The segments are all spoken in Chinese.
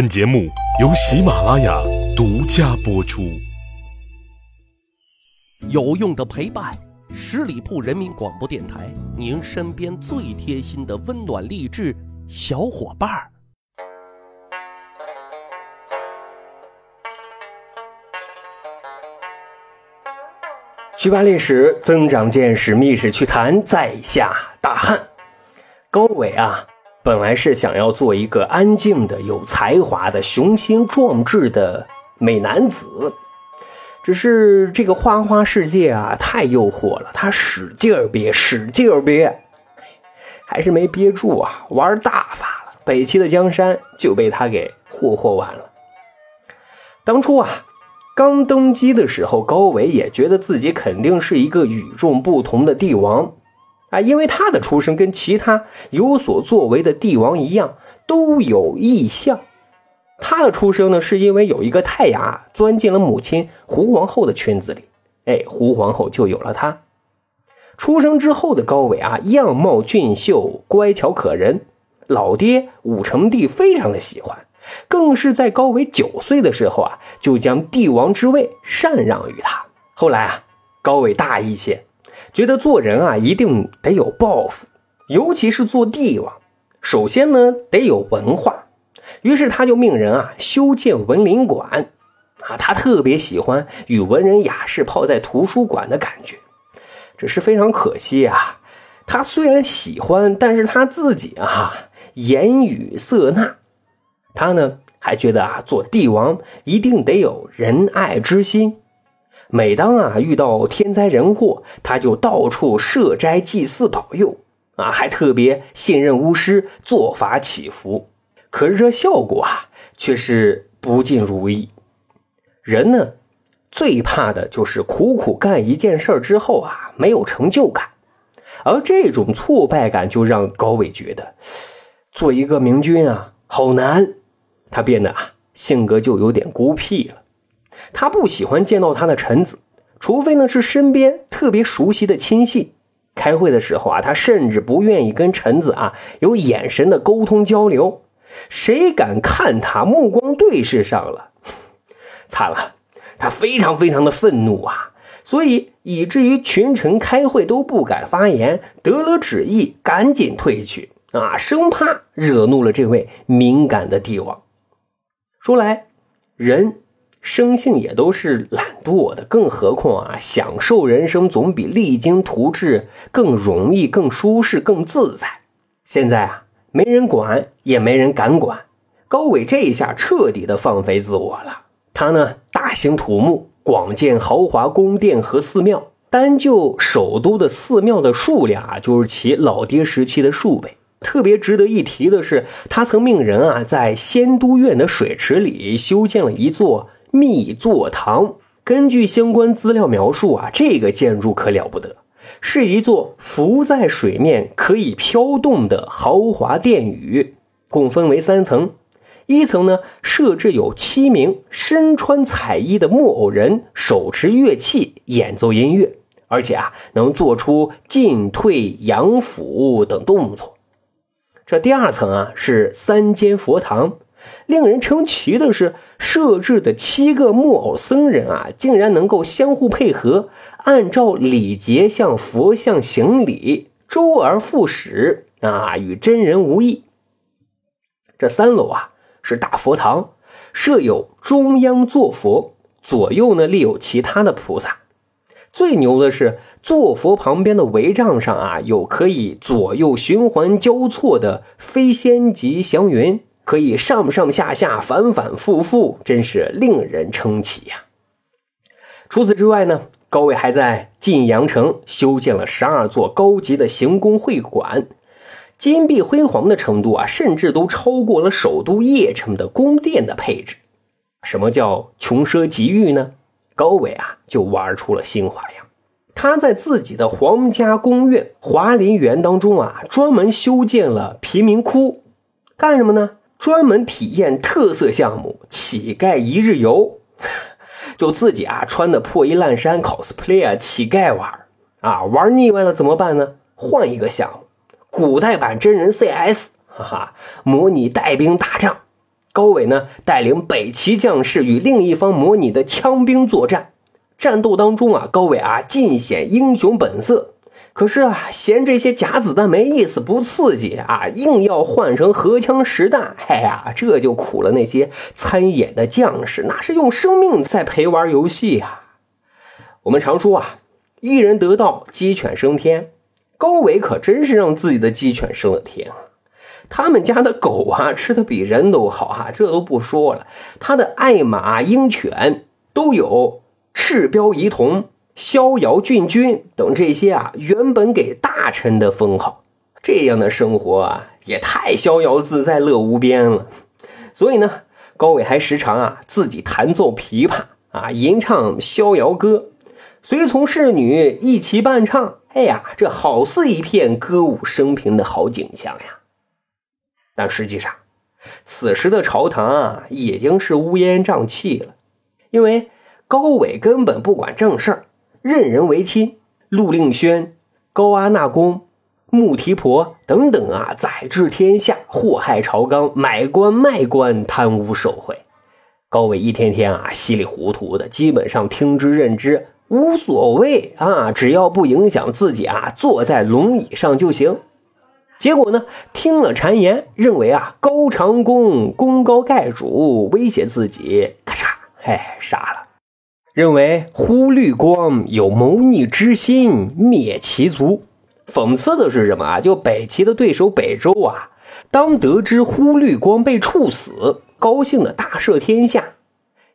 本节目由喜马拉雅独家播出。有用的陪伴，十里铺人民广播电台，您身边最贴心的温暖励志小伙伴儿。去扒历史，增长见识，密室趣谈，在下大汉高伟啊。本来是想要做一个安静的、有才华的、雄心壮志的美男子，只是这个花花世界啊太诱惑了，他使劲儿憋，使劲儿憋，还是没憋住啊，玩大发了。北齐的江山就被他给霍霍完了。当初啊，刚登基的时候，高伟也觉得自己肯定是一个与众不同的帝王。啊，因为他的出生跟其他有所作为的帝王一样，都有异象。他的出生呢，是因为有一个太阳啊钻进了母亲胡皇后的圈子里，哎，胡皇后就有了他。出生之后的高伟啊，样貌俊秀，乖巧可人，老爹武成帝非常的喜欢，更是在高伟九岁的时候啊，就将帝王之位禅让于他。后来啊，高伟大一些。觉得做人啊，一定得有抱负，尤其是做帝王，首先呢得有文化。于是他就命人啊修建文林馆，啊，他特别喜欢与文人雅士泡在图书馆的感觉。只是非常可惜啊，他虽然喜欢，但是他自己啊言语色纳。他呢还觉得啊，做帝王一定得有仁爱之心。每当啊遇到天灾人祸，他就到处设斋祭祀保佑啊，还特别信任巫师做法祈福。可是这效果啊却是不尽如意。人呢最怕的就是苦苦干一件事之后啊没有成就感，而这种挫败感就让高伟觉得做一个明君啊好难。他变得啊性格就有点孤僻了。他不喜欢见到他的臣子，除非呢是身边特别熟悉的亲信。开会的时候啊，他甚至不愿意跟臣子啊有眼神的沟通交流。谁敢看他目光对视上了，惨了，他非常非常的愤怒啊！所以以至于群臣开会都不敢发言，得了旨意赶紧退去啊，生怕惹怒了这位敏感的帝王。说来，人。生性也都是懒惰的，更何况啊，享受人生总比励精图治更容易、更舒适、更自在。现在啊，没人管，也没人敢管。高伟这一下彻底的放飞自我了。他呢，大兴土木，广建豪华宫殿和寺庙。单就首都的寺庙的数量啊，就是其老爹时期的数倍。特别值得一提的是，他曾命人啊，在仙都院的水池里修建了一座。密座堂，根据相关资料描述啊，这个建筑可了不得，是一座浮在水面、可以飘动的豪华殿宇，共分为三层。一层呢，设置有七名身穿彩衣的木偶人，手持乐器演奏音乐，而且啊，能做出进退、扬俯等动作。这第二层啊，是三间佛堂。令人称奇的是，设置的七个木偶僧人啊，竟然能够相互配合，按照礼节向佛像行礼，周而复始啊，与真人无异。这三楼啊是大佛堂，设有中央坐佛，左右呢立有其他的菩萨。最牛的是，坐佛旁边的帷帐上啊，有可以左右循环交错的飞仙级祥云。可以上上下下反反复复，真是令人称奇呀。除此之外呢，高伟还在晋阳城修建了十二座高级的行宫会馆，金碧辉煌的程度啊，甚至都超过了首都邺城的宫殿的配置。什么叫穷奢极欲呢？高伟啊，就玩出了新花样。他在自己的皇家宫苑华林园当中啊，专门修建了贫民窟，干什么呢？专门体验特色项目乞丐一日游，就自己啊穿的破衣烂衫 cosplay 啊乞丐玩啊玩腻歪了怎么办呢？换一个项目，古代版真人 CS，哈哈，模拟带兵打仗，高伟呢带领北齐将士与另一方模拟的枪兵作战，战斗当中啊，高伟啊尽显英雄本色。可是啊，嫌这些假子弹没意思，不刺激啊，硬要换成荷枪实弹。哎呀，这就苦了那些参演的将士，那是用生命在陪玩游戏呀。我们常说啊，一人得道，鸡犬升天。高伟可真是让自己的鸡犬升了天啊！他们家的狗啊，吃的比人都好啊，这都不说了。他的爱马、鹰犬都有赤标仪同。逍遥郡君等这些啊，原本给大臣的封号，这样的生活啊，也太逍遥自在、乐无边了。所以呢，高伟还时常啊自己弹奏琵琶啊，吟唱逍遥歌，随从侍女一齐伴唱。哎呀，这好似一片歌舞升平的好景象呀！但实际上，此时的朝堂啊，已经是乌烟瘴气了，因为高伟根本不管正事儿。任人唯亲，陆令轩、高阿那公、穆提婆等等啊，宰治天下，祸害朝纲，买官卖官，贪污受贿。高伟一天天啊，稀里糊涂的，基本上听之任之，无所谓啊，只要不影响自己啊，坐在龙椅上就行。结果呢，听了谗言，认为啊，高长恭功高盖主，威胁自己，咔嚓，嘿，杀了。认为忽律光有谋逆之心，灭其族。讽刺的是什么啊？就北齐的对手北周啊，当得知忽律光被处死，高兴的大赦天下。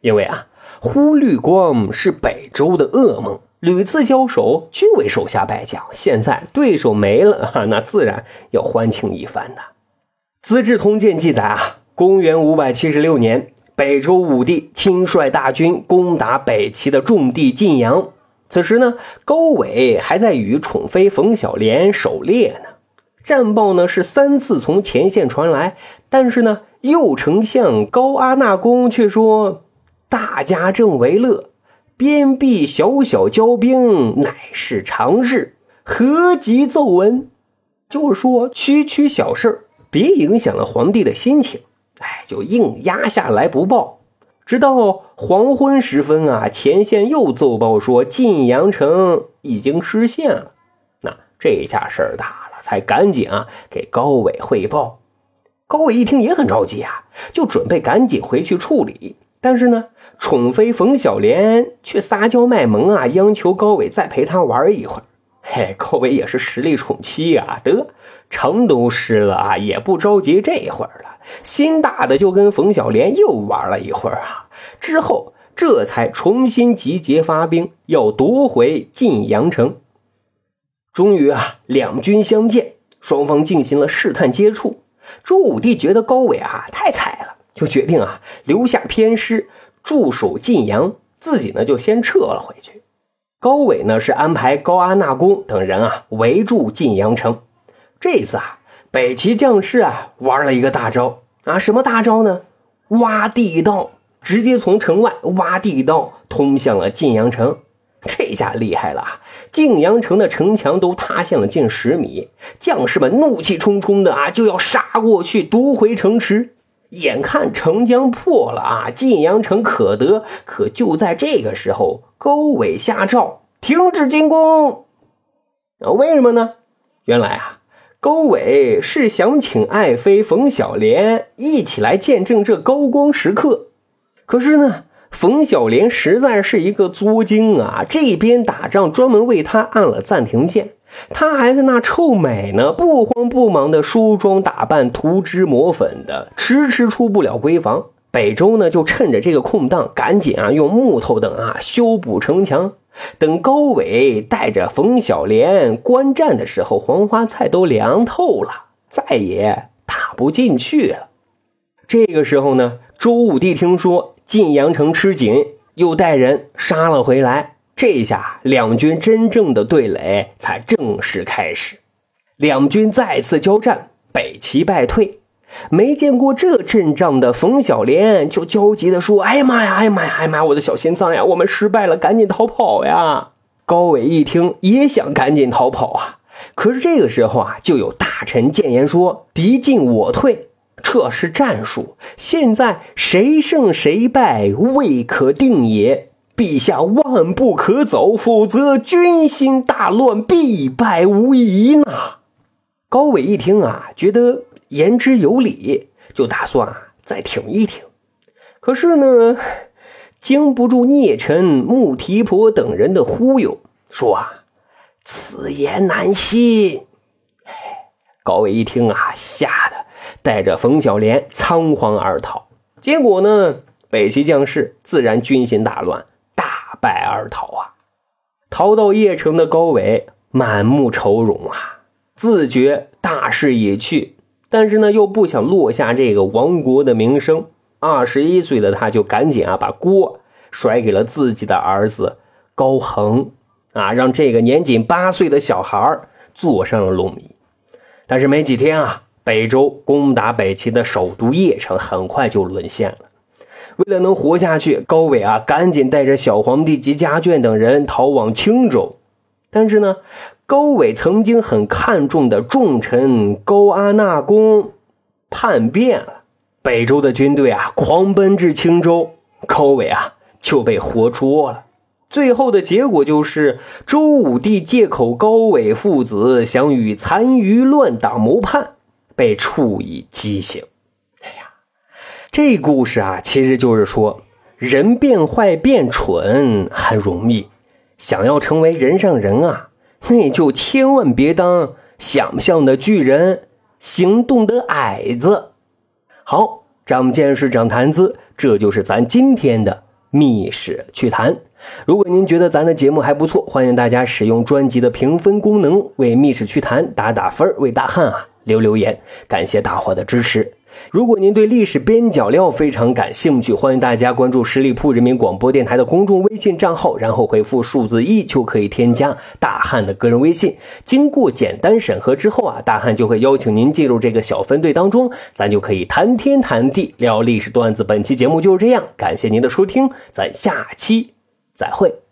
因为啊，忽律光是北周的噩梦，屡次交手均为手下败将。现在对手没了，那自然要欢庆一番的。《资治通鉴》记载啊，公元五百七十六年。北周武帝亲率大军攻打北齐的重地晋阳，此时呢，高伟还在与宠妃冯小莲狩猎呢。战报呢是三次从前线传来，但是呢，右丞相高阿那公却说：“大家正为乐，边壁小小交兵乃是常事，何急奏闻？”就是说，区区小事别影响了皇帝的心情。就硬压下来不报，直到黄昏时分啊，前线又奏报说晋阳城已经失陷了。那这下事儿大了，才赶紧啊给高伟汇报。高伟一听也很着急啊，就准备赶紧回去处理。但是呢，宠妃冯小莲却撒娇卖萌啊，央求高伟再陪她玩一会儿。嘿，高伟也是实力宠妻啊，得城都失了啊，也不着急这会儿了。心大的就跟冯小莲又玩了一会儿啊，之后这才重新集结发兵，要夺回晋阳城。终于啊，两军相见，双方进行了试探接触。周武帝觉得高伟啊太菜了，就决定啊留下偏师驻守晋阳，自己呢就先撤了回去。高伟呢是安排高阿那公等人啊围住晋阳城。这次啊。北齐将士啊，玩了一个大招啊！什么大招呢？挖地道，直接从城外挖地道通向了晋阳城。这下厉害了！晋阳城的城墙都塌陷了近十米，将士们怒气冲冲的啊，就要杀过去夺回城池。眼看城将破了啊，晋阳城可得。可就在这个时候，高伟下诏停止进攻。啊，为什么呢？原来啊。高伟是想请爱妃冯小莲一起来见证这高光时刻，可是呢，冯小莲实在是一个作精啊！这边打仗专门为他按了暂停键，他还在那臭美呢，不慌不忙的梳妆打扮、涂脂抹粉的，迟迟出不了闺房。北周呢，就趁着这个空档，赶紧啊，用木头等啊修补城墙。等高伟带着冯小莲观战的时候，黄花菜都凉透了，再也打不进去了。这个时候呢，周武帝听说晋阳城吃紧，又带人杀了回来。这下两军真正的对垒才正式开始。两军再次交战，北齐败退。没见过这阵仗的冯小莲就焦急地说：“哎呀妈呀，哎呀妈呀，哎呀妈呀！我的小心脏呀，我们失败了，赶紧逃跑呀！”高伟一听也想赶紧逃跑啊，可是这个时候啊，就有大臣谏言说：“敌进我退。”这是战术，现在谁胜谁败未可定也。陛下万不可走，否则军心大乱，必败无疑呢。高伟一听啊，觉得言之有理，就打算啊再挺一挺。可是呢，经不住聂晨、穆提婆等人的忽悠，说啊，此言难信。高伟一听啊，吓得带着冯小莲仓皇而逃。结果呢，北齐将士自然军心大乱。大败而逃啊！逃到邺城的高伟满目愁容啊，自觉大势已去，但是呢又不想落下这个亡国的名声。二十一岁的他就赶紧啊把锅甩给了自己的儿子高恒啊，让这个年仅八岁的小孩坐上了龙椅。但是没几天啊，北周攻打北齐的首都邺城很快就沦陷了。为了能活下去，高伟啊，赶紧带着小皇帝及家眷等人逃往青州。但是呢，高伟曾经很看重的重臣高阿那公叛变了，北周的军队啊狂奔至青州，高伟啊就被活捉了。最后的结果就是，周武帝借口高伟父子想与残余乱党谋叛，被处以极刑。哎呀这故事啊，其实就是说，人变坏变蠢很容易，想要成为人上人啊，那就千万别当想象的巨人，行动的矮子。好，长见识，长谈资，这就是咱今天的密室趣谈。如果您觉得咱的节目还不错，欢迎大家使用专辑的评分功能为密室趣谈打打分，为大汉啊留留言，感谢大伙的支持。如果您对历史边角料非常感兴趣，欢迎大家关注十里铺人民广播电台的公众微信账号，然后回复数字一就可以添加大汉的个人微信。经过简单审核之后啊，大汉就会邀请您进入这个小分队当中，咱就可以谈天谈地聊历史段子。本期节目就是这样，感谢您的收听，咱下期再会。